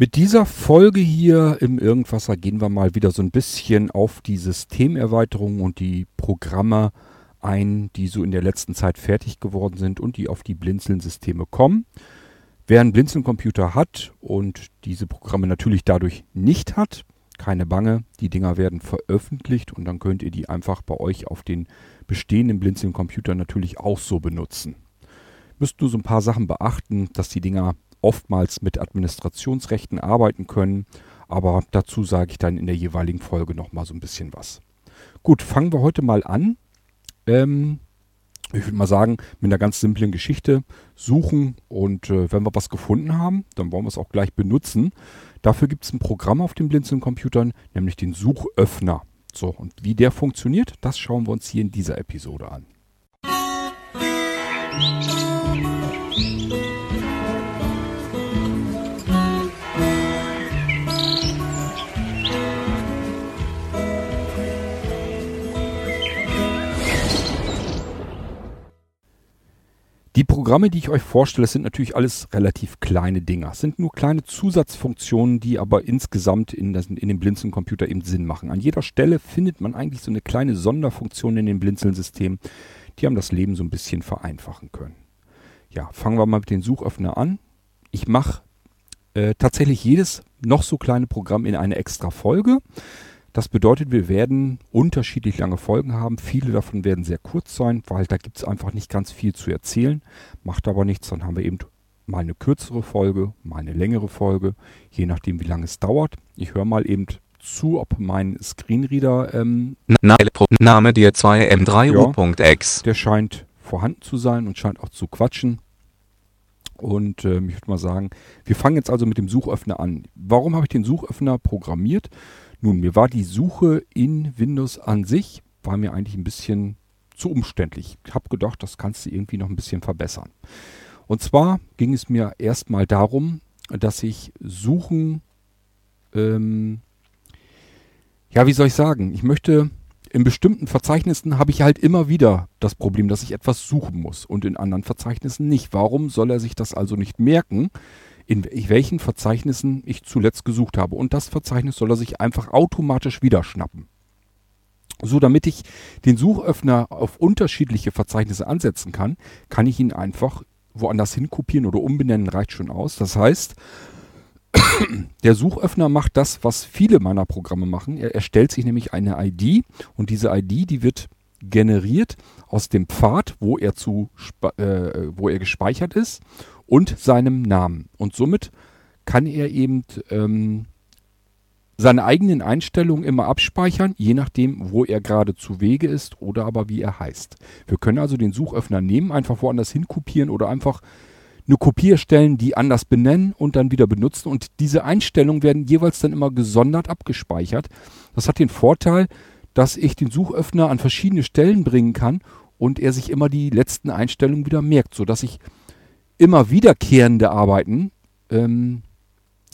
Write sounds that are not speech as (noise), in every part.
Mit dieser Folge hier im Irgendwasser gehen wir mal wieder so ein bisschen auf die Systemerweiterung und die Programme ein, die so in der letzten Zeit fertig geworden sind und die auf die Blinzeln-Systeme kommen. Wer einen Blinzeln-Computer hat und diese Programme natürlich dadurch nicht hat, keine Bange, die Dinger werden veröffentlicht und dann könnt ihr die einfach bei euch auf den bestehenden Blinzeln-Computer natürlich auch so benutzen. Müsst nur so ein paar Sachen beachten, dass die Dinger oftmals mit Administrationsrechten arbeiten können. Aber dazu sage ich dann in der jeweiligen Folge nochmal so ein bisschen was. Gut, fangen wir heute mal an. Ähm, ich würde mal sagen, mit einer ganz simplen Geschichte suchen und äh, wenn wir was gefunden haben, dann wollen wir es auch gleich benutzen. Dafür gibt es ein Programm auf den Blinzeln-Computern, nämlich den Suchöffner. So, und wie der funktioniert, das schauen wir uns hier in dieser Episode an. Musik Die Programme, die ich euch vorstelle, sind natürlich alles relativ kleine Dinger. Es sind nur kleine Zusatzfunktionen, die aber insgesamt in, das, in dem Blinzeln-Computer eben Sinn machen. An jeder Stelle findet man eigentlich so eine kleine Sonderfunktion in dem Blinzeln-System, die haben das Leben so ein bisschen vereinfachen können. Ja, fangen wir mal mit dem Suchöffner an. Ich mache äh, tatsächlich jedes noch so kleine Programm in eine extra Folge. Das bedeutet, wir werden unterschiedlich lange Folgen haben. Viele davon werden sehr kurz sein, weil da gibt es einfach nicht ganz viel zu erzählen. Macht aber nichts, dann haben wir eben mal eine kürzere Folge, mal eine längere Folge, je nachdem, wie lange es dauert. Ich höre mal eben zu, ob mein Screenreader ähm, Name dir 2M3U.x. Ja, der scheint vorhanden zu sein und scheint auch zu quatschen. Und äh, ich würde mal sagen, wir fangen jetzt also mit dem Suchöffner an. Warum habe ich den Suchöffner programmiert? Nun, mir war die Suche in Windows an sich, war mir eigentlich ein bisschen zu umständlich. Ich habe gedacht, das kannst du irgendwie noch ein bisschen verbessern. Und zwar ging es mir erstmal darum, dass ich Suchen, ähm, ja, wie soll ich sagen, ich möchte in bestimmten Verzeichnissen habe ich halt immer wieder das Problem, dass ich etwas suchen muss und in anderen Verzeichnissen nicht. Warum soll er sich das also nicht merken? In welchen Verzeichnissen ich zuletzt gesucht habe. Und das Verzeichnis soll er sich einfach automatisch wieder schnappen. So, damit ich den Suchöffner auf unterschiedliche Verzeichnisse ansetzen kann, kann ich ihn einfach woanders hin kopieren oder umbenennen, reicht schon aus. Das heißt, (coughs) der Suchöffner macht das, was viele meiner Programme machen. Er erstellt sich nämlich eine ID und diese ID, die wird generiert aus dem Pfad, wo er, zu, äh, wo er gespeichert ist und seinem Namen. Und somit kann er eben ähm, seine eigenen Einstellungen immer abspeichern, je nachdem, wo er gerade zu Wege ist oder aber wie er heißt. Wir können also den Suchöffner nehmen, einfach woanders hin kopieren oder einfach eine Kopie erstellen, die anders benennen und dann wieder benutzen. Und diese Einstellungen werden jeweils dann immer gesondert abgespeichert. Das hat den Vorteil, dass ich den Suchöffner an verschiedene Stellen bringen kann und er sich immer die letzten Einstellungen wieder merkt, sodass ich immer wiederkehrende Arbeiten ähm,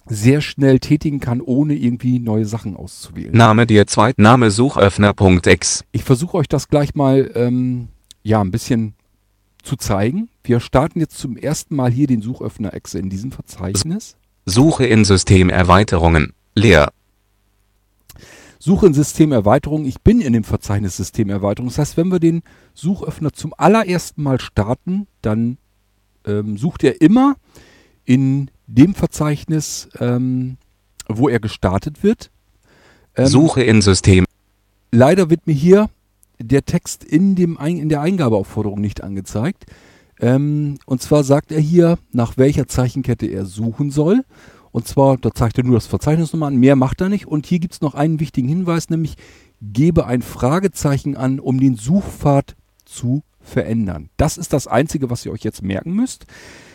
sehr schnell tätigen kann, ohne irgendwie neue Sachen auszuwählen. Name dir Zweitname Suchöffner.x. Ich versuche euch das gleich mal ähm, ja ein bisschen zu zeigen. Wir starten jetzt zum ersten Mal hier den Suchöffner Exe in diesem Verzeichnis. Suche in Systemerweiterungen. Leer. Suche in Systemerweiterungen. Ich bin in dem Verzeichnis Systemerweiterungen. Das heißt, wenn wir den Suchöffner zum allerersten Mal starten, dann ähm, sucht er immer in dem Verzeichnis, ähm, wo er gestartet wird. Ähm, Suche in System. Leider wird mir hier der Text in, dem Ein in der Eingabeaufforderung nicht angezeigt. Ähm, und zwar sagt er hier, nach welcher Zeichenkette er suchen soll. Und zwar, da zeigt er nur das Verzeichnis nochmal an, mehr macht er nicht. Und hier gibt es noch einen wichtigen Hinweis, nämlich gebe ein Fragezeichen an, um den Suchpfad zu verändern. Das ist das Einzige, was ihr euch jetzt merken müsst.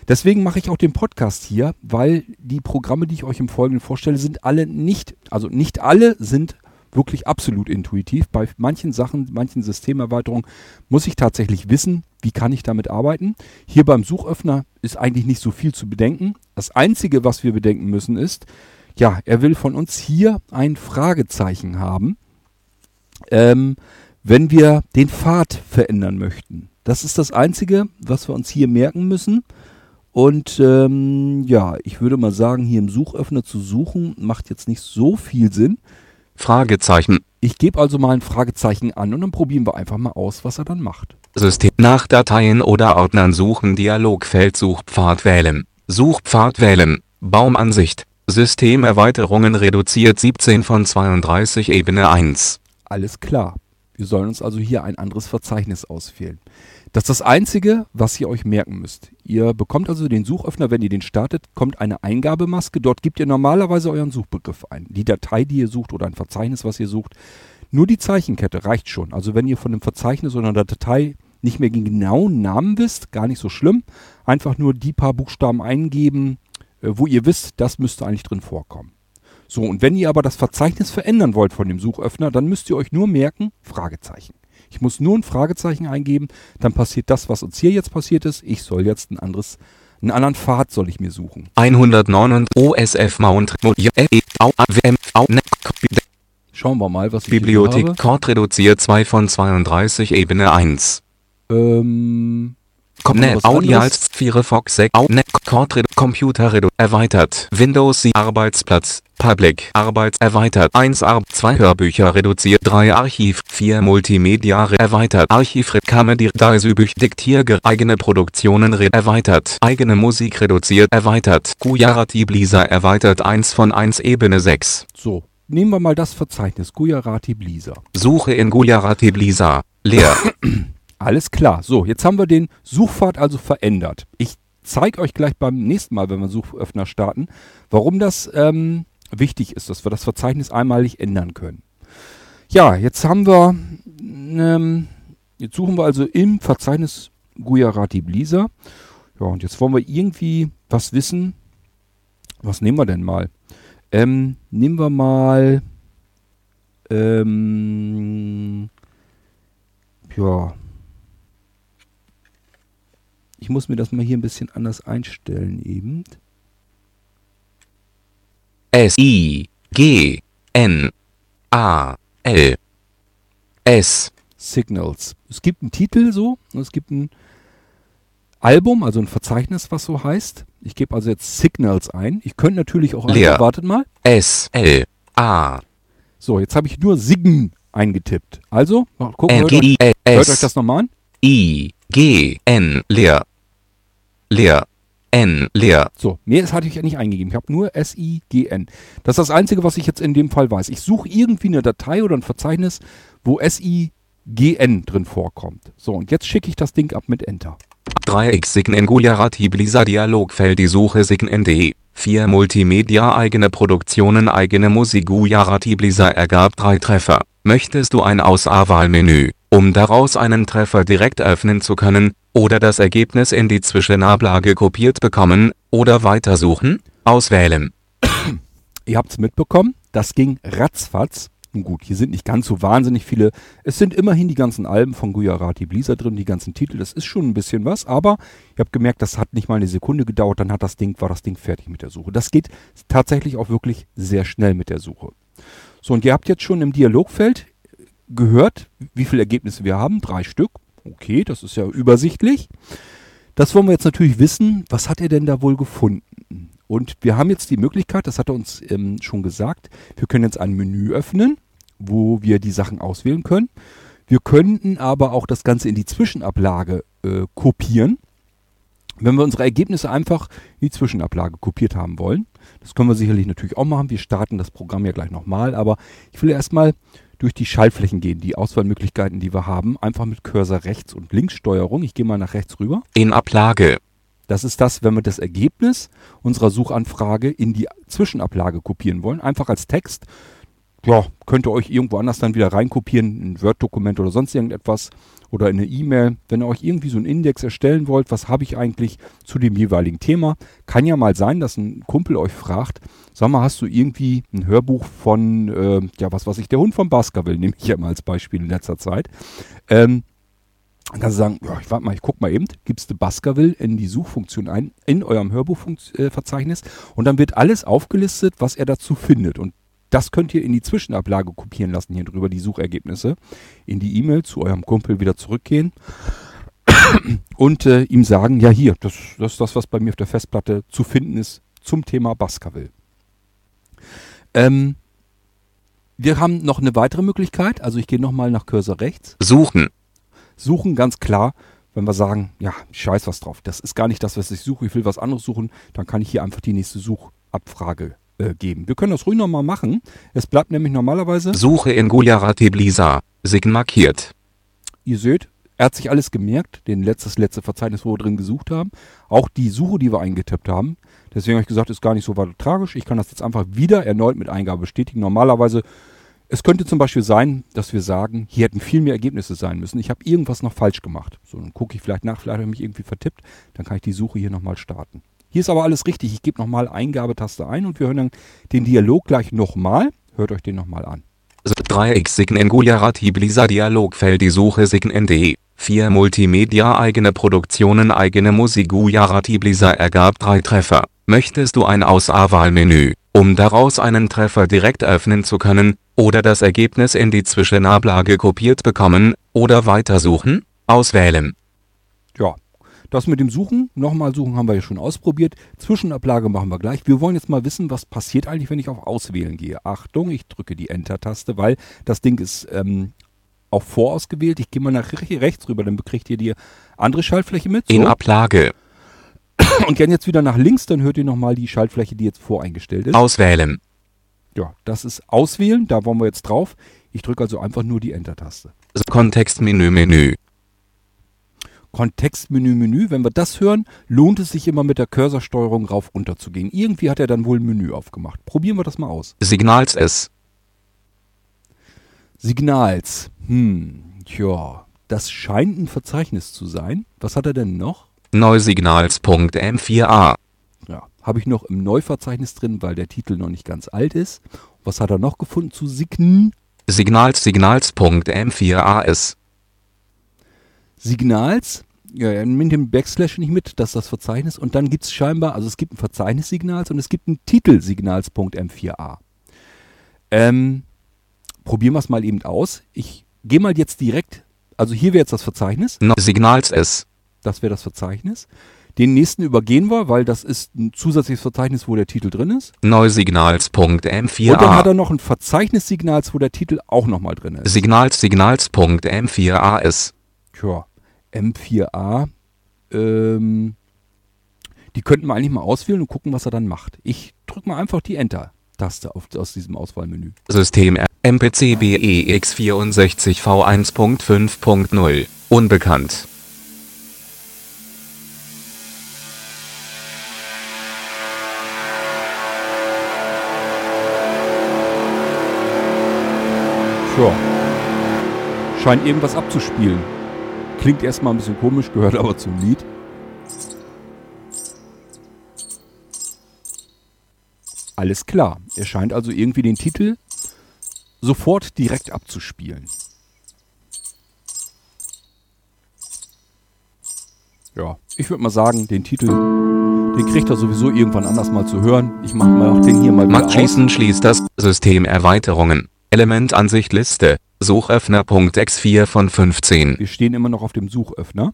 Deswegen mache ich auch den Podcast hier, weil die Programme, die ich euch im Folgenden vorstelle, sind alle nicht, also nicht alle sind wirklich absolut intuitiv. Bei manchen Sachen, manchen Systemerweiterungen muss ich tatsächlich wissen, wie kann ich damit arbeiten. Hier beim Suchöffner ist eigentlich nicht so viel zu bedenken. Das Einzige, was wir bedenken müssen, ist, ja, er will von uns hier ein Fragezeichen haben. Ähm, wenn wir den Pfad verändern möchten. Das ist das Einzige, was wir uns hier merken müssen. Und ähm, ja, ich würde mal sagen, hier im Suchöffner zu suchen, macht jetzt nicht so viel Sinn. Fragezeichen. Ich gebe also mal ein Fragezeichen an und dann probieren wir einfach mal aus, was er dann macht. System nach Dateien oder Ordnern suchen Dialogfeld Suchpfad wählen. Suchpfad wählen. Baumansicht. Systemerweiterungen reduziert 17 von 32 Ebene 1. Alles klar. Wir sollen uns also hier ein anderes Verzeichnis auswählen. Das ist das Einzige, was ihr euch merken müsst. Ihr bekommt also den Suchöffner, wenn ihr den startet, kommt eine Eingabemaske. Dort gebt ihr normalerweise euren Suchbegriff ein. Die Datei, die ihr sucht oder ein Verzeichnis, was ihr sucht. Nur die Zeichenkette reicht schon. Also wenn ihr von einem Verzeichnis oder einer Datei nicht mehr den genauen Namen wisst, gar nicht so schlimm. Einfach nur die paar Buchstaben eingeben, äh, wo ihr wisst, das müsste eigentlich drin vorkommen. So, und wenn ihr aber das Verzeichnis verändern wollt von dem Suchöffner, dann müsst ihr euch nur merken, Fragezeichen. Ich muss nur ein Fragezeichen eingeben, dann passiert das, was uns hier jetzt passiert ist. Ich soll jetzt ein anderes, einen anderen Pfad soll ich mir suchen. 109 OSF Mount Schauen wir mal, was ich Bibliothek. Cord reduziert 2 von 32 Ebene 1. Ähm, Net Audials Firefox 6 Net Cord Computer erweitert. Windows 7 Arbeitsplatz. Public. Arbeits erweitert. 1 Arb 2 Hörbücher reduziert. 3 Archiv. 4 Multimedia erweitert. Archiv Comedy Daisybüch Diktier eigene Produktionen erweitert. Eigene Musik reduziert. Erweitert. Gujarati Blizzard erweitert. 1 von 1 Ebene 6 So, nehmen wir mal das Verzeichnis Gujarati Blizzard. Suche in Gujarati Blizzard. Leer (coughs) Alles klar. So, jetzt haben wir den Suchpfad also verändert. Ich zeige euch gleich beim nächsten Mal, wenn wir Suchöffner starten, warum das ähm, wichtig ist, dass wir das Verzeichnis einmalig ändern können. Ja, jetzt haben wir, ähm, jetzt suchen wir also im Verzeichnis Gujarati Blizzard. Ja, und jetzt wollen wir irgendwie was wissen. Was nehmen wir denn mal? Ähm, nehmen wir mal, ähm, ja, ich muss mir das mal hier ein bisschen anders einstellen eben. S I G N A L S Signals. Es gibt einen Titel so, es gibt ein Album, also ein Verzeichnis, was so heißt. Ich gebe also jetzt Signals ein. Ich könnte natürlich auch Leer. wartet mal. S L A. So, jetzt habe ich nur Sign eingetippt. Also, gucken, hört euch, hört euch das nochmal an. I G N leer leer. N leer. So, mehr hatte ich ja nicht eingegeben. Ich habe nur S-I-G-N. Das ist das Einzige, was ich jetzt in dem Fall weiß. Ich suche irgendwie eine Datei oder ein Verzeichnis, wo S-I-G-N drin vorkommt. So, und jetzt schicke ich das Ding ab mit Enter. 3x Sign Gujarati Blisa Dialogfeld die Suche Sign.de 4 Multimedia eigene Produktionen eigene Musik Gujarati Blisa ergab drei Treffer. Möchtest du ein Auswahlmenü, um daraus einen Treffer direkt öffnen zu können, oder das Ergebnis in die Zwischenablage kopiert bekommen, oder weitersuchen, auswählen. Ihr habt es mitbekommen, das ging ratzfatz. Und gut, hier sind nicht ganz so wahnsinnig viele. Es sind immerhin die ganzen Alben von Gujarati Blizzard drin, die ganzen Titel. Das ist schon ein bisschen was, aber ihr habt gemerkt, das hat nicht mal eine Sekunde gedauert, dann hat das Ding, war das Ding fertig mit der Suche. Das geht tatsächlich auch wirklich sehr schnell mit der Suche. So, und ihr habt jetzt schon im Dialogfeld gehört, wie viele Ergebnisse wir haben. Drei Stück. Okay, das ist ja übersichtlich. Das wollen wir jetzt natürlich wissen, was hat er denn da wohl gefunden? Und wir haben jetzt die Möglichkeit, das hat er uns ähm, schon gesagt, wir können jetzt ein Menü öffnen, wo wir die Sachen auswählen können. Wir könnten aber auch das Ganze in die Zwischenablage äh, kopieren. Wenn wir unsere Ergebnisse einfach in die Zwischenablage kopiert haben wollen, das können wir sicherlich natürlich auch machen. Wir starten das Programm ja gleich nochmal, aber ich will erstmal durch die Schaltflächen gehen, die Auswahlmöglichkeiten, die wir haben, einfach mit Cursor rechts und links Steuerung. Ich gehe mal nach rechts rüber. In Ablage. Das ist das, wenn wir das Ergebnis unserer Suchanfrage in die Zwischenablage kopieren wollen, einfach als Text ja, könnt ihr euch irgendwo anders dann wieder reinkopieren, ein Word-Dokument oder sonst irgendetwas oder in eine E-Mail. Wenn ihr euch irgendwie so einen Index erstellen wollt, was habe ich eigentlich zu dem jeweiligen Thema, kann ja mal sein, dass ein Kumpel euch fragt, sag mal, hast du irgendwie ein Hörbuch von, äh, ja, was weiß ich, der Hund von Baskerville, nehme ich ja mal als Beispiel in letzter Zeit. Ähm, dann kannst du sagen, ja, ich warte mal, ich guck mal eben, gibst du Baskerville in die Suchfunktion ein, in eurem Hörbuchverzeichnis und dann wird alles aufgelistet, was er dazu findet. Und das könnt ihr in die Zwischenablage kopieren lassen hier drüber, die Suchergebnisse. In die E-Mail zu eurem Kumpel wieder zurückgehen. (coughs) und äh, ihm sagen, ja hier, das, das ist das, was bei mir auf der Festplatte zu finden ist zum Thema Baskerville. Ähm, wir haben noch eine weitere Möglichkeit, also ich gehe nochmal nach Cursor rechts. Suchen. Suchen ganz klar, wenn wir sagen, ja, scheiß was drauf, das ist gar nicht das, was ich suche, ich will was anderes suchen, dann kann ich hier einfach die nächste Suchabfrage äh, geben. Wir können das ruhig nochmal machen. Es bleibt nämlich normalerweise... Suche in Gujarati Blisa. Sign markiert. Ihr seht, er hat sich alles gemerkt, den letztes letzte Verzeichnis, wo wir drin gesucht haben. Auch die Suche, die wir eingetippt haben. Deswegen habe ich gesagt, ist gar nicht so weiter tragisch. Ich kann das jetzt einfach wieder erneut mit Eingabe bestätigen. Normalerweise, es könnte zum Beispiel sein, dass wir sagen, hier hätten viel mehr Ergebnisse sein müssen. Ich habe irgendwas noch falsch gemacht. So, dann gucke ich vielleicht nach, vielleicht habe ich mich irgendwie vertippt. Dann kann ich die Suche hier nochmal starten. Hier ist aber alles richtig. Ich gebe nochmal Eingabetaste ein und wir hören dann den Dialog gleich nochmal. Hört euch den nochmal an. 3x Sign in Gujarati Blisa Dialogfeld die Suche Sign ND. 4 Multimedia eigene Produktionen eigene Musik Gujarati Blisa ergab drei Treffer. Möchtest du ein Auswahlmenü, um daraus einen Treffer direkt öffnen zu können, oder das Ergebnis in die Zwischenablage kopiert bekommen, oder weitersuchen? Auswählen. Das mit dem Suchen, nochmal suchen haben wir ja schon ausprobiert. Zwischenablage machen wir gleich. Wir wollen jetzt mal wissen, was passiert eigentlich, wenn ich auf Auswählen gehe. Achtung, ich drücke die Enter-Taste, weil das Ding ist ähm, auch vorausgewählt. Ich gehe mal nach rechts rüber, dann bekriegt ihr die andere Schaltfläche mit. So. In Ablage. Und gern jetzt wieder nach links, dann hört ihr nochmal die Schaltfläche, die jetzt voreingestellt ist. Auswählen. Ja, das ist Auswählen, da wollen wir jetzt drauf. Ich drücke also einfach nur die Enter-Taste. Kontextmenü, Menü. Kontextmenü, Menü. Wenn wir das hören, lohnt es sich immer mit der Cursorsteuerung rauf runter zu gehen. Irgendwie hat er dann wohl ein Menü aufgemacht. Probieren wir das mal aus. Signals S. Signals. Hm, tja, das scheint ein Verzeichnis zu sein. Was hat er denn noch? Neusignals.m4a. Ja, habe ich noch im Neuverzeichnis drin, weil der Titel noch nicht ganz alt ist. Was hat er noch gefunden zu Sign? Signals Signals.m4a ist. Signals, ja, nimmt den Backslash nicht mit, das ist das Verzeichnis. Und dann gibt es scheinbar, also es gibt ein Verzeichnis Signals und es gibt einen Titel Signals.m4a. Ähm, probieren wir es mal eben aus. Ich gehe mal jetzt direkt, also hier wäre jetzt das Verzeichnis. No, Signals S. Das wäre das Verzeichnis. Den nächsten übergehen wir, weil das ist ein zusätzliches Verzeichnis, wo der Titel drin ist. Neusignals.m4a. Und dann hat er noch ein Verzeichnis Signals, wo der Titel auch nochmal drin ist. Signals Signals.m4a ist. Tja, M4a. Ähm, die könnten wir eigentlich mal auswählen und gucken, was er dann macht. Ich drücke mal einfach die Enter-Taste aus diesem Auswahlmenü. System MPC BEX64 V1.5.0. Unbekannt. Tja. Scheint irgendwas abzuspielen. Klingt erstmal ein bisschen komisch, gehört aber zum Lied. Alles klar. Er scheint also irgendwie den Titel sofort direkt abzuspielen. Ja, ich würde mal sagen, den Titel, den kriegt er sowieso irgendwann anders mal zu hören. Ich mache mal auch den hier mal wieder Schließen schließt das System Erweiterungen. Elementansicht Liste. Suchöffner.x4 von 15. Wir stehen immer noch auf dem Suchöffner.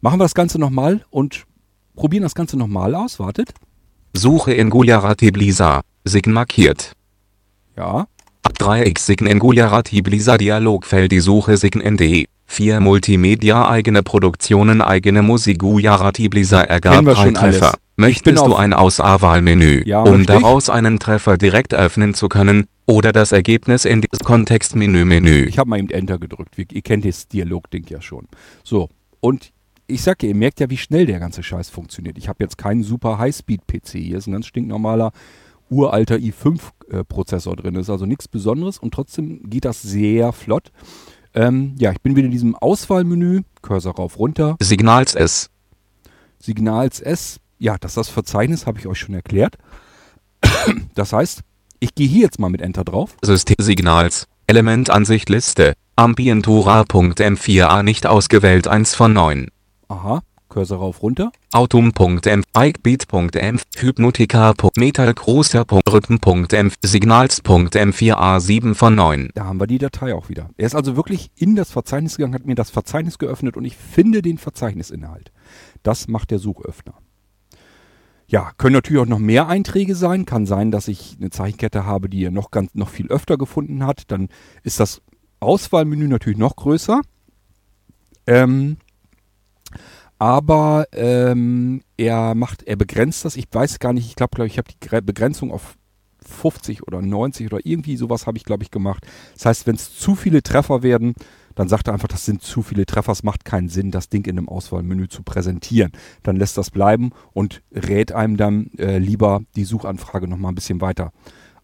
Machen wir das Ganze nochmal und probieren das Ganze nochmal aus. Wartet. Suche in Gujarati Blisa. Sign markiert. Ja. 3x Sign in Gujarati Blisa Dialogfeld die Suche Sign ND. 4 Multimedia eigene Produktionen eigene Musik Gujarati Blisa ergab drei Treffer. Alles. Möchtest du ein Auswahlmenü, ja, um daraus einen Treffer direkt öffnen zu können, oder das Ergebnis in das Kontextmenü Menü? Ich habe mal eben Enter gedrückt. Ihr kennt das Dialogding ja schon. So, und ich sag ja, ihr merkt ja, wie schnell der ganze Scheiß funktioniert. Ich habe jetzt keinen super Highspeed-PC. Hier ist ein ganz stinknormaler, uralter i5-Prozessor drin. Das ist also nichts Besonderes und trotzdem geht das sehr flott. Ähm, ja, ich bin wieder in diesem Auswahlmenü. Cursor rauf, runter. Signals S. Signals S. Ja, das ist das Verzeichnis, habe ich euch schon erklärt. (coughs) Das heißt, ich gehe hier jetzt mal mit Enter drauf. System Signals. Elementansicht Liste. Ambientura.m4a nicht ausgewählt 1 von 9. Aha. Cursor rauf runter. Autum.m, Ikebeat.m, Hypnotica.metal.großer.rhythm.m, Signals.m 4a7 von 9. Da haben wir die Datei auch wieder. Er ist also wirklich in das Verzeichnis gegangen, hat mir das Verzeichnis geöffnet und ich finde den Verzeichnisinhalt. Das macht der Suchöffner. Ja, können natürlich auch noch mehr Einträge sein. Kann sein, dass ich eine Zeichenkette habe, die er noch ganz, noch viel öfter gefunden hat. Dann ist das Auswahlmenü natürlich noch größer. Ähm, aber ähm, er macht, er begrenzt das. Ich weiß gar nicht, ich glaube, glaub, ich habe die Begrenzung auf 50 oder 90 oder irgendwie sowas habe ich, glaube ich, gemacht. Das heißt, wenn es zu viele Treffer werden, dann sagt er einfach, das sind zu viele Treffer, es macht keinen Sinn, das Ding in einem Auswahlmenü zu präsentieren. Dann lässt das bleiben und rät einem dann äh, lieber die Suchanfrage nochmal ein bisschen weiter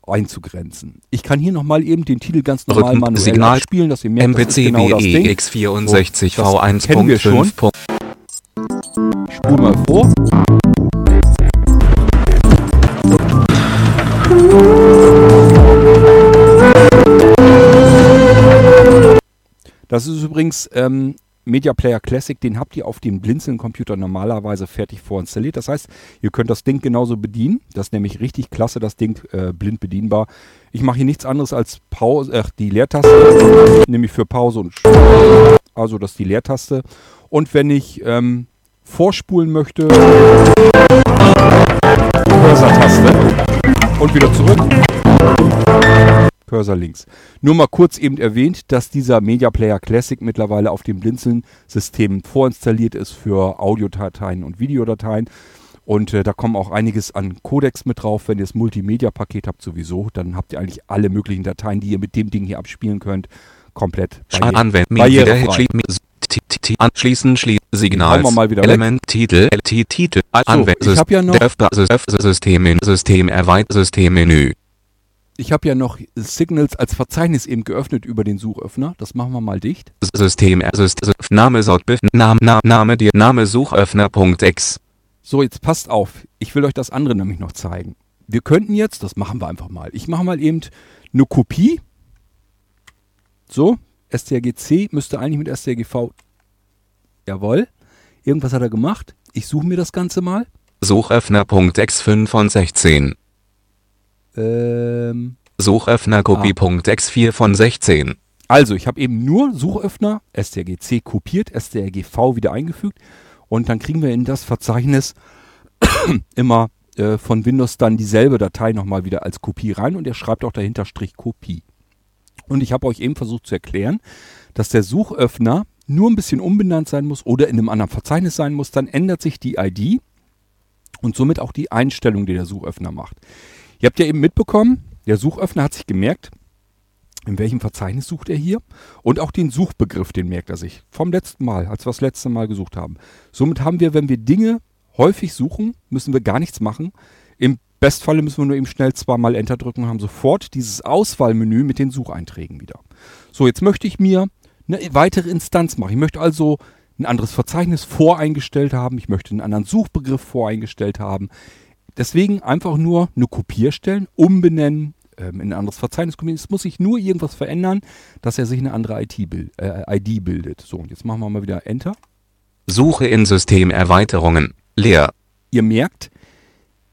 einzugrenzen. Ich kann hier nochmal eben den Titel ganz normal Rhythm, manuell Signal, spielen, dass ihr merkt, das ist MPC genau das Ding. BX64 So, das kennen wir schon. V1.5. Ich spule mal vor. Das ist übrigens ähm, Media Player Classic, den habt ihr auf dem Blinzeln-Computer normalerweise fertig vorinstalliert. Das heißt, ihr könnt das Ding genauso bedienen. Das ist nämlich richtig klasse, das Ding äh, blind bedienbar. Ich mache hier nichts anderes als Pause, äh, die Leertaste, nämlich für Pause und also das ist die Leertaste. Und wenn ich ähm, vorspulen möchte, Cursor-Taste und wieder zurück. Cursor links. Nur mal kurz eben erwähnt, dass dieser Media Player Classic mittlerweile auf dem Blinzeln-System vorinstalliert ist für Audiodateien und Videodateien. Und äh, da kommen auch einiges an Codecs mit drauf. Wenn ihr das Multimedia-Paket habt sowieso, dann habt ihr eigentlich alle möglichen Dateien, die ihr mit dem Ding hier abspielen könnt, komplett barrierefrei. Wieder schlie- mi- t- t- t- Anschließen schließen Signal. Element Titel Titel ich hab ja noch- System System erweitert Systemmenü. Ich habe ja noch Signals als Verzeichnis eben geöffnet über den Suchöffner. Das machen wir mal dicht. System System Name Name Name Name dir Name Suchöffner.x. So, jetzt passt auf. Ich will euch das andere nämlich noch zeigen. Wir könnten jetzt, das machen wir einfach mal. Ich mache mal eben eine Kopie. So, strgc müsste eigentlich mit strgv. Jawohl. Irgendwas hat er gemacht. Ich suche mir das Ganze mal. Suchöffner.x 5 von 16. Ähm, Suchöffnerkopie.x 4 von 16. also, ich habe eben nur Suchöffner, strgc kopiert, strgv wieder eingefügt. Und dann kriegen wir in das Verzeichnis (coughs) immer äh, von Windows dann dieselbe Datei nochmal wieder als Kopie rein und er schreibt auch dahinter Strich Kopie. Und ich habe euch eben versucht zu erklären, dass der Suchöffner nur ein bisschen umbenannt sein muss oder in einem anderen Verzeichnis sein muss. Dann ändert sich die ID und somit auch die Einstellung, die der Suchöffner macht. Ihr habt ja eben mitbekommen, der Suchöffner hat sich gemerkt, in welchem Verzeichnis sucht er hier und auch den Suchbegriff, den merkt er sich vom letzten Mal, als wir das letzte Mal gesucht haben. Somit haben wir, wenn wir Dinge häufig suchen, müssen wir gar nichts machen. Im Bestfalle müssen wir nur eben schnell zweimal Enter drücken und haben sofort dieses Auswahlmenü mit den Sucheinträgen wieder. So, jetzt möchte ich mir eine weitere Instanz machen. Ich möchte also ein anderes Verzeichnis voreingestellt haben. Ich möchte einen anderen Suchbegriff voreingestellt haben. Deswegen einfach nur eine Kopie erstellen, umbenennen, ähm, in ein anderes Verzeichnis kopieren. Es muss sich nur irgendwas verändern, dass er sich eine andere IT, bild, äh, ID bildet. So, und jetzt machen wir mal wieder Enter. Suche in Systemerweiterungen. Leer. Ihr merkt,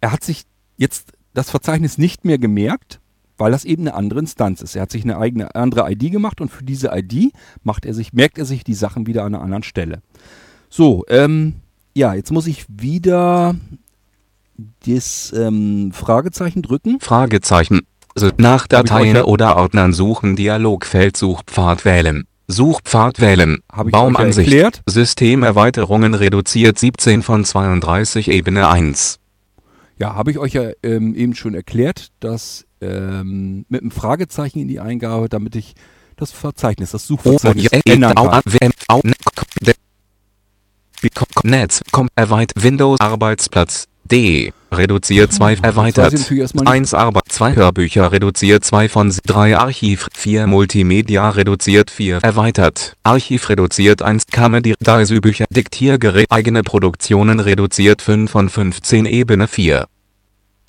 er hat sich jetzt das Verzeichnis nicht mehr gemerkt, weil das eben eine andere Instanz ist. Er hat sich eine eigene andere ID gemacht und für diese ID macht er sich, merkt er sich die Sachen wieder an einer anderen Stelle. So, ähm, ja, jetzt muss ich wieder das ähm, Fragezeichen drücken. Fragezeichen. So, nach Dateien ja- oder Ordnern suchen Dialogfeld Suchpfad wählen. Suchpfad wählen. Ja Baumansicht. erklärt. Systemerweiterungen reduziert 17 von 32 Ebene 1. Ja, habe ich euch ja ähm, eben schon erklärt, dass ähm, mit einem Fragezeichen in die Eingabe, damit ich das Verzeichnis, das Oh, Suchverzeichnis ja, ändern kann. ne- Netz, Windows, Arbeitsplatz, D, reduziert 2, Jetzt weiß erweitert, ich natürlich erstmal nicht- 1 Arbeit, 2 Hörbücher, reduziert 2 von 3 Archiv, 4 Multimedia, reduziert 4, erweitert, Archiv, reduziert 1, Comedy, Daisy-Bücher, Diktiergerät, eigene Produktionen, reduziert 5 von 15, Ebene 4.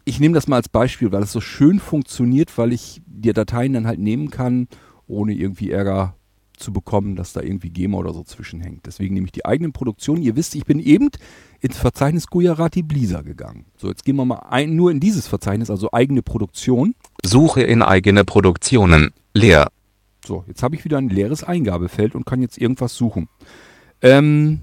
Ich nehme das mal als Beispiel, weil es so schön funktioniert, weil ich die Dateien dann halt nehmen kann, ohne irgendwie Ärger zu bekommen, dass da irgendwie GEMA oder so zwischenhängt. Deswegen nehme ich die eigenen Produktionen. Ihr wisst, ich bin eben ins Verzeichnis Gujarati Blisa gegangen. So, jetzt gehen wir mal ein, nur in dieses Verzeichnis, also eigene Produktion. Suche in eigene Produktionen. Leer. So, jetzt habe ich wieder ein leeres Eingabefeld und kann jetzt irgendwas suchen. Ähm,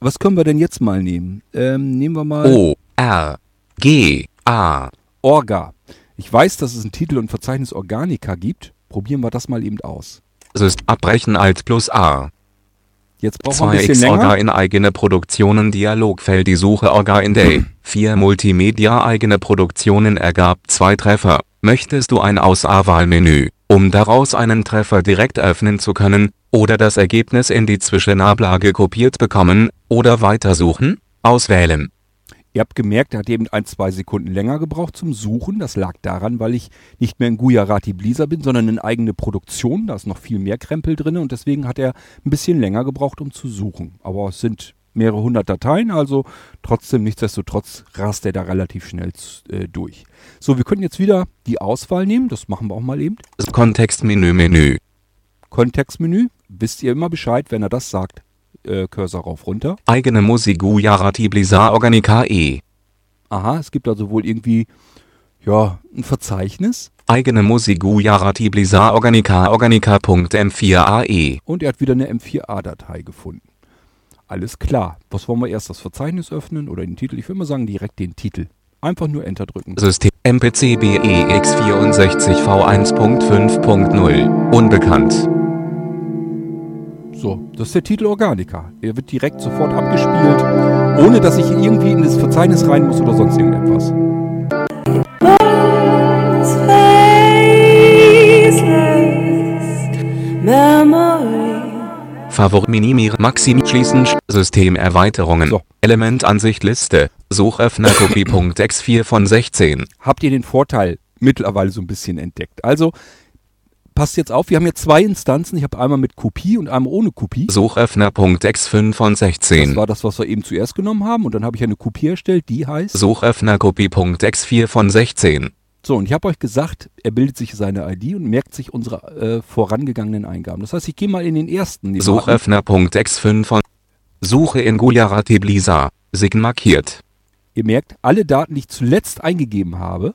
was können wir denn jetzt mal nehmen? Ähm, nehmen wir mal O. R. G. A. Orga. Ich weiß, dass es einen Titel und Verzeichnis Organica gibt. Probieren wir das mal eben aus. Syst abbrechen Alt plus A. Jetzt brauchen wir ein 2 bisschen Orga in eigene Produktionen Dialogfeld die Suche Orga in Day. (clears throat) 4 Multimedia eigene Produktionen ergab zwei Treffer. Möchtest du ein Auswahlmenü, um daraus einen Treffer direkt öffnen zu können, oder das Ergebnis in die Zwischenablage kopiert bekommen, oder weitersuchen? Auswählen. Ihr habt gemerkt, er hat eben ein, zwei Sekunden länger gebraucht zum Suchen. Das lag daran, weil ich nicht mehr in Gujarati Blisa bin, sondern in eigene Produktion. Da ist noch viel mehr Krempel drin und deswegen hat er ein bisschen länger gebraucht, um zu suchen. Aber es sind mehrere hundert Dateien, also trotzdem, nichtsdestotrotz rast er da relativ schnell äh, durch. So, wir können jetzt wieder die Auswahl nehmen. Das machen wir auch mal eben. Kontextmenü Menü. Kontextmenü. Wisst ihr immer Bescheid, wenn er das sagt. Äh, Cursor rauf runter. Eigene Musik Gujarati Blisa Organica E. Aha, es gibt also wohl irgendwie, ja, ein Verzeichnis. Eigene Musik Gujarati Blisa Organica Organica.m4ae. Und er hat wieder eine M4A-Datei gefunden. Alles klar. Was wollen wir erst? Das Verzeichnis öffnen oder den Titel? Ich würde mal sagen, direkt den Titel. Einfach nur Enter drücken. System MPC BEX64 V1.5.0. Unbekannt. So, das ist der Titel Organica. Er wird direkt sofort abgespielt, ohne dass ich irgendwie in das Verzeichnis rein muss oder sonst irgendetwas. Favorit minimieren Maxim schließen Sch- Systemerweiterungen. So. Elementansicht Liste. Suchöffner Kopie.x4 von 16. Habt ihr den Vorteil mittlerweile so ein bisschen entdeckt? Also, passt jetzt auf, wir haben jetzt zwei Instanzen. Ich habe einmal mit Kopie und einmal ohne Kopie. Suchöffner.x5 von Das 16. war das, was wir eben zuerst genommen haben. Und dann habe ich eine Kopie erstellt, die heißt. Suchöffner Kopie.x4 von 16. So, und ich habe euch gesagt, er bildet sich seine ID und merkt sich unsere äh, vorangegangenen Eingaben. Das heißt, ich gehe mal in den ersten. den wir hatten. Suchöffner.x5 von Suche in Gujarati Blisa. Sign markiert. Ihr merkt, alle Daten, die ich zuletzt eingegeben habe,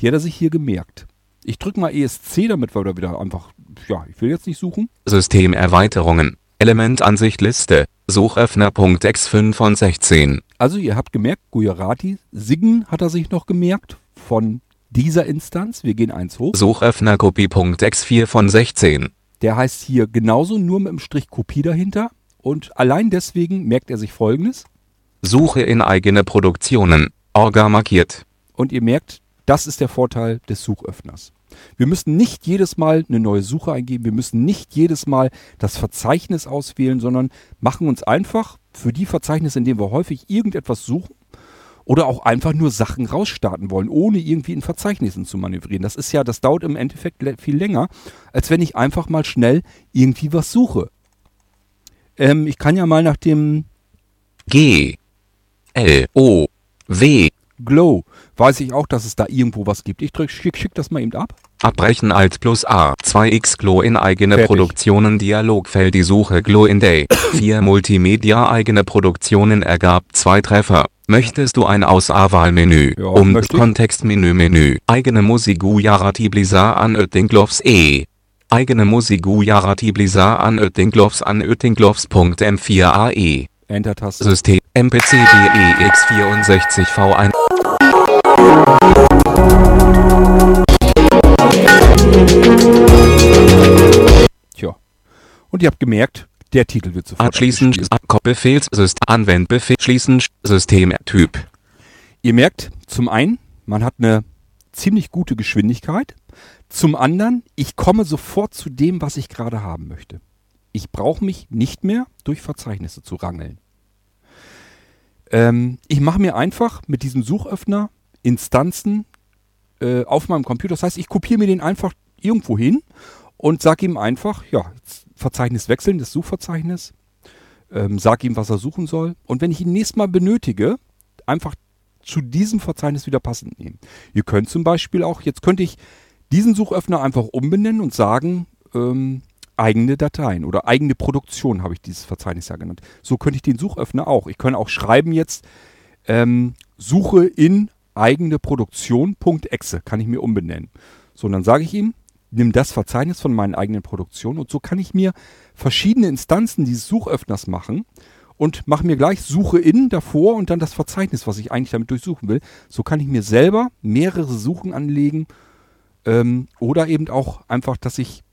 die hat er sich hier gemerkt. Ich drücke mal ESC, damit wir da wieder einfach, ja, ich will jetzt nicht suchen. Systemerweiterungen. Elementansicht Liste. Suchöffner.x5 von 16. Also ihr habt gemerkt, Gujarati, Sign hat er sich noch gemerkt von dieser Instanz. Wir gehen eins hoch. Suchöffner Kopie.x4 von 16. Der heißt hier genauso nur mit dem Strich Kopie dahinter. Und allein deswegen merkt er sich folgendes. Suche in eigene Produktionen. Orga markiert. Und ihr merkt, das ist der Vorteil des Suchöffners. Wir müssen nicht jedes Mal eine neue Suche eingeben, wir müssen nicht jedes Mal das Verzeichnis auswählen, sondern machen uns einfach für die Verzeichnisse, in denen wir häufig irgendetwas suchen oder auch einfach nur Sachen rausstarten wollen, ohne irgendwie in Verzeichnissen zu manövrieren. Das ist ja, das dauert im Endeffekt viel länger, als wenn ich einfach mal schnell irgendwie was suche. Ähm, ich kann ja mal nach dem G. L. O. W. Glow, weiß ich auch, dass es da irgendwo was gibt. Ich drück, schick, schick das mal eben ab. Abbrechen Alt plus A. 2x Glow in eigene Fertig. Produktionen Dialogfeld die Suche Glow in Day. (coughs) 4 Multimedia eigene Produktionen ergab zwei Treffer. Möchtest du ein Auswahlmenü? Ja, um. Kontextmenü Menü. Eigene Musik Gujarati Blizzard an Oettinglovs E. Eigene Musik Gujarati Blizzard an Oettinglovs an Oettinglovs.m4ae. Enter-Taste. System MPC BEX64 V1 Tja. Und ihr habt gemerkt, der Titel wird sofort Abschließen abgespielt. Befehlssystem Anwendbefehl Systemtyp Ihr merkt, zum einen, man hat eine ziemlich gute Geschwindigkeit. Zum anderen, ich komme sofort zu dem, was ich gerade haben möchte. Ich brauche mich nicht mehr durch Verzeichnisse zu rangeln. Ähm, ich mache mir einfach mit diesem Suchöffner Instanzen äh, auf meinem Computer. Das heißt, ich kopiere mir den einfach irgendwo hin und sage ihm einfach, ja, Verzeichnis wechseln, das Suchverzeichnis, ähm, sage ihm, was er suchen soll. Und wenn ich ihn nächstes Mal benötige, einfach zu diesem Verzeichnis wieder passend nehmen. Ihr könnt zum Beispiel auch, jetzt könnte ich diesen Suchöffner einfach umbenennen und sagen, ähm, eigene Dateien oder eigene Produktion habe ich dieses Verzeichnis ja genannt. So könnte ich den Suchöffner auch. Ich könnte auch schreiben jetzt, ähm, Suche in eigene Produktion.exe, kann ich mir umbenennen. So, und dann sage ich ihm, nimm das Verzeichnis von meinen eigenen Produktionen und so kann ich mir verschiedene Instanzen dieses Suchöffners machen und mache mir gleich Suche in davor und dann das Verzeichnis, was ich eigentlich damit durchsuchen will. So kann ich mir selber mehrere Suchen anlegen ähm, oder eben auch einfach, dass ich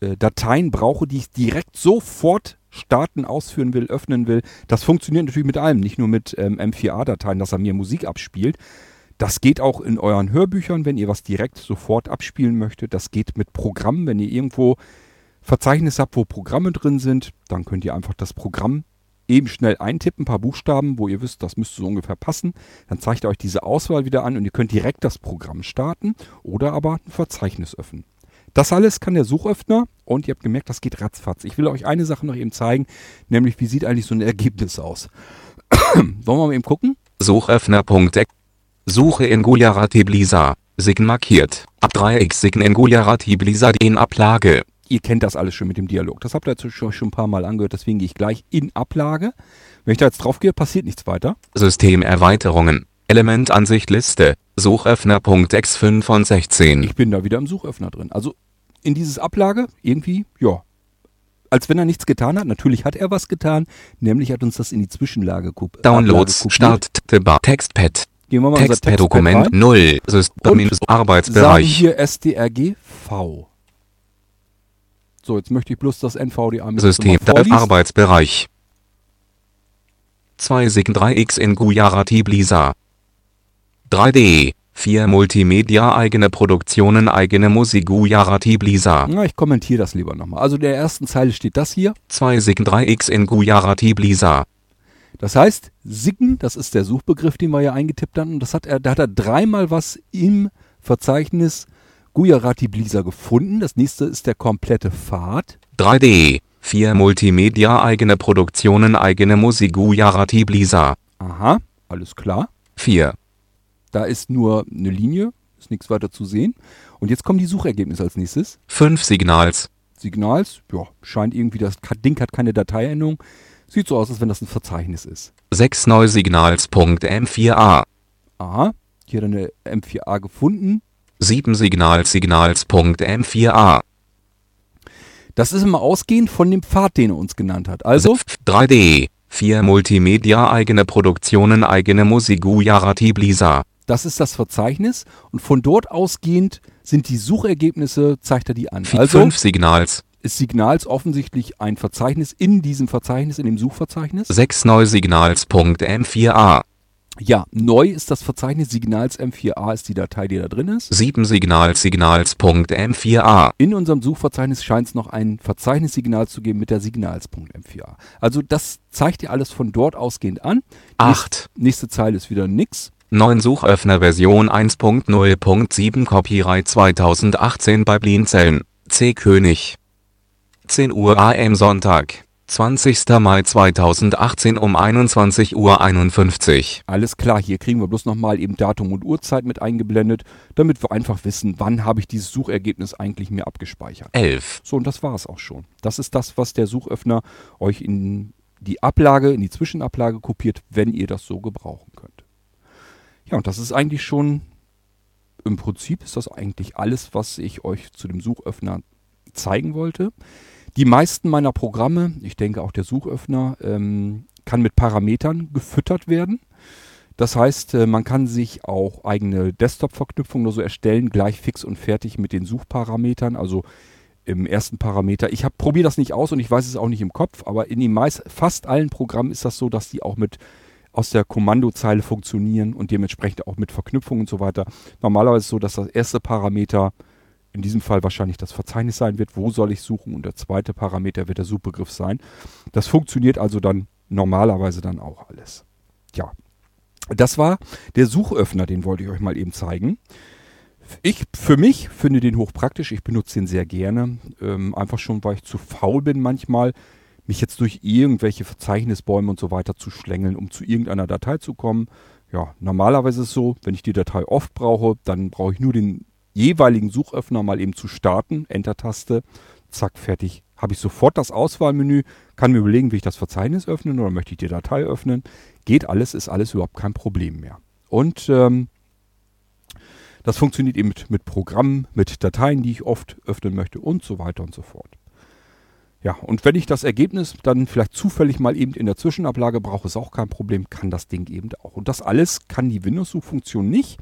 äh, Dateien brauche, die ich direkt sofort starten, ausführen will, öffnen will. Das funktioniert natürlich mit allem, nicht nur mit ähm, M4A-Dateien, dass er mir Musik abspielt. Das geht auch in euren Hörbüchern, wenn ihr was direkt sofort abspielen möchtet. Das geht mit Programmen, wenn ihr irgendwo Verzeichnis habt, wo Programme drin sind, dann könnt ihr einfach das Programm eben schnell eintippen, ein paar Buchstaben, wo ihr wisst, das müsste so ungefähr passen. Dann zeigt er euch diese Auswahl wieder an und ihr könnt direkt das Programm starten oder aber ein Verzeichnis öffnen. Das alles kann der Suchöffner und ihr habt gemerkt, das geht ratzfatz. Ich will euch eine Sache noch eben zeigen, nämlich wie sieht eigentlich so ein Ergebnis aus. (clears throat) Wollen wir mal eben gucken? Suchöffner.exe Suche in Gujarati Blisa. Sign markiert. Ab 3x Sign in Gujarati Blisa in Ablage. Ihr kennt das alles schon mit dem Dialog. Das habt ihr jetzt schon, ein paar Mal angehört, deswegen gehe ich gleich in Ablage. Wenn ich da jetzt drauf gehe, passiert nichts weiter. Systemerweiterungen. Elementansicht Liste. Suchöffner.x 5 von 16. Ich bin da wieder im Suchöffner drin. Also in dieses Ablage irgendwie, ja, als wenn er nichts getan hat. Natürlich hat er was getan, nämlich hat uns das in die Zwischenlage kopiert. Downloads, Start, Bar, Textpad. Gehen wir mal Textpad 0. System Arbeitsbereich. hier SDRG V. So, jetzt möchte ich bloß das NVDA mit System. Arbeitsbereich. 2 Sign 3x in Gujarati Blisa. 3D. 4 Multimedia eigene Produktionen eigene Musik Gujarati Blisa. Na, ich kommentiere das lieber nochmal. Also in der ersten Zeile steht das hier. 2 Sign 3x in Gujarati Blisa. Das heißt, Siggen, das ist der Suchbegriff, den wir ja eingetippt haben. Und das hat er, da hat er dreimal was im Verzeichnis Gujarati Blisa gefunden. Das nächste ist der komplette Pfad. 3D. 4 Multimedia eigene Produktionen eigene Musik Gujarati Blisa. Aha, alles klar. 4. Da ist nur eine Linie, ist nichts weiter zu sehen. Und jetzt kommen die Suchergebnisse als nächstes. 5 Signals. Signals, ja, scheint irgendwie, das Ding hat keine Dateiendung. Sieht so aus, als wenn das ein Verzeichnis ist. 6 Neusignals.m4a. Aha, hier hat er eine M4A gefunden. 7 Signals Signals.m4a. Das ist immer ausgehend von dem Pfad, den er uns genannt hat. Also, 3D. 4 Multimedia eigene Produktionen eigene Musik Gujarati Blisa. Das ist das Verzeichnis und von dort ausgehend sind die Suchergebnisse, zeigt er die an. 5 Also Signals. ist Signals offensichtlich ein Verzeichnis in diesem Verzeichnis, in dem Suchverzeichnis. 6 Neusignals.m4a. Ja, neu ist das Verzeichnis Signals M4A ist die Datei, die da drin ist. 7 Signals Signals.m4a. In unserem Suchverzeichnis scheint es noch ein Verzeichnissignal zu geben mit der Signals.m4a. Also das zeigt dir alles von dort ausgehend an. 8. Nächste Zeile ist wieder nix. 9 Suchöffner Version 1.0.7 Copyright 2018 bei Blinzeln. C. König. 10 Uhr AM Sonntag. 20. Mai 2018 um 21 Uhr 51. Alles klar, hier kriegen wir bloß nochmal eben Datum und Uhrzeit mit eingeblendet, damit wir einfach wissen, wann habe ich dieses Suchergebnis eigentlich mir abgespeichert. 11. So, und das war es auch schon. Das ist das, was der Suchöffner euch in die Ablage, in die Zwischenablage kopiert, wenn ihr das so gebrauchen könnt. Ja, und das ist eigentlich schon, im Prinzip ist das eigentlich alles, was ich euch zu dem Suchöffner zeigen wollte. Die meisten meiner Programme, ich denke auch der Suchöffner, ähm, kann mit Parametern gefüttert werden. Das heißt, äh, man kann sich auch eigene Desktop-Verknüpfungen oder so erstellen, gleich fix und fertig mit den Suchparametern. Also im ersten Parameter. Ich probiere das nicht aus und ich weiß es auch nicht im Kopf, aber in den meist, fast allen Programmen ist das so, dass die auch mit aus der Kommandozeile funktionieren und dementsprechend auch mit Verknüpfungen und so weiter. Normalerweise ist es so, dass das erste Parameter in diesem Fall wahrscheinlich das Verzeichnis sein wird, wo soll ich suchen und der zweite Parameter wird der Suchbegriff sein. Das funktioniert also dann normalerweise dann auch alles. Ja, das war der Suchöffner, den wollte ich euch mal eben zeigen. Ich für mich finde den hochpraktisch, ich benutze den sehr gerne. Ähm, einfach schon, weil ich zu faul bin manchmal, mich jetzt durch irgendwelche Verzeichnisbäume und so weiter zu schlängeln, um zu irgendeiner Datei zu kommen. Ja, normalerweise ist es so, wenn ich die Datei oft brauche, dann brauche ich nur den jeweiligen Suchöffner mal eben zu starten, Enter-Taste, zack, fertig. Habe ich sofort das Auswahlmenü, kann mir überlegen, will ich das Verzeichnis öffnen oder möchte ich die Datei öffnen. Geht alles, ist alles überhaupt kein Problem mehr. Und ähm, das funktioniert eben mit, mit Programmen, mit Dateien, die ich oft öffnen möchte und so weiter und so fort. Ja, und wenn ich das Ergebnis dann vielleicht zufällig mal eben in der Zwischenablage brauche, ist auch kein Problem, kann das Ding eben auch. Und das alles kann die Windows-Suchfunktion nicht.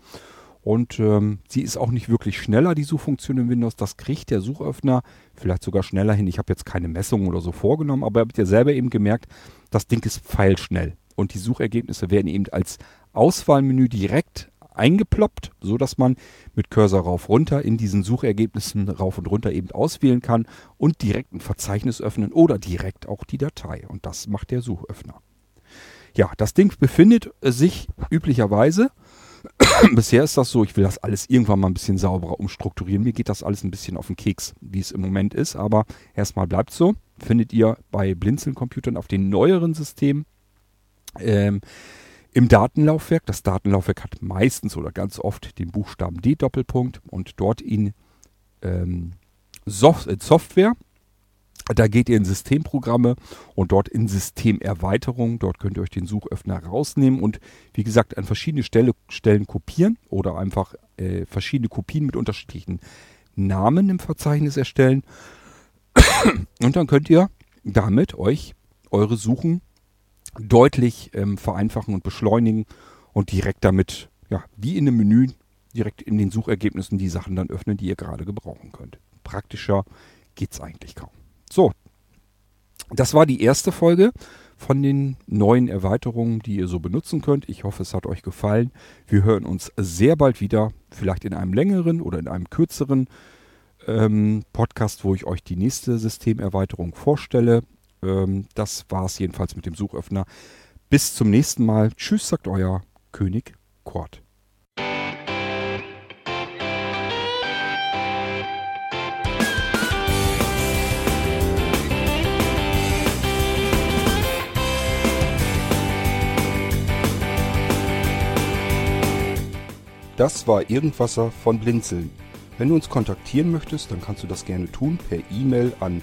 Und ähm, sie ist auch nicht wirklich schneller, die Suchfunktion in Windows. Das kriegt der Suchöffner vielleicht sogar schneller hin. Ich habe jetzt keine Messung oder so vorgenommen, aber ihr habt ja selber eben gemerkt, das Ding ist pfeilschnell. Und die Suchergebnisse werden eben als Auswahlmenü direkt eingeploppt, so dass man mit Cursor rauf runter in diesen Suchergebnissen rauf und runter eben auswählen kann und direkt ein Verzeichnis öffnen oder direkt auch die Datei. Und das macht der Suchöffner. Ja, das Ding befindet sich üblicherweise (coughs) Bisher ist das so, ich will das alles irgendwann mal ein bisschen sauberer umstrukturieren. Mir geht das alles ein bisschen auf den Keks, wie es im Moment ist, aber erstmal bleibt so. Findet ihr bei Blinzeln-Computern auf den neueren Systemen ähm, im Datenlaufwerk. Das Datenlaufwerk hat meistens oder ganz oft den Buchstaben D Doppelpunkt und dort in ähm, Soft äh, Software da geht ihr in Systemprogramme und dort in Systemerweiterung. Dort könnt ihr euch den Suchöffner rausnehmen und wie gesagt an verschiedene Stelle, Stellen kopieren oder einfach äh, verschiedene Kopien mit unterschiedlichen Namen im Verzeichnis erstellen. Und dann könnt ihr damit euch eure Suchen deutlich ähm, vereinfachen und beschleunigen und direkt damit, ja, wie in einem Menü, direkt in den Suchergebnissen die Sachen dann öffnen, die ihr gerade gebrauchen könnt. Praktischer geht es eigentlich kaum. So, das war die erste Folge von den neuen Erweiterungen, die ihr so benutzen könnt. Ich hoffe, es hat euch gefallen. Wir hören uns sehr bald wieder, vielleicht in einem längeren oder in einem kürzeren ähm, Podcast, wo ich euch die nächste Systemerweiterung vorstelle. Ähm, das war es jedenfalls mit dem Suchöffner. Bis zum nächsten Mal. Tschüss, sagt euer König Kort. Das war Irgendwasser von Blinzeln. Wenn du uns kontaktieren möchtest, dann kannst du das gerne tun per E-Mail an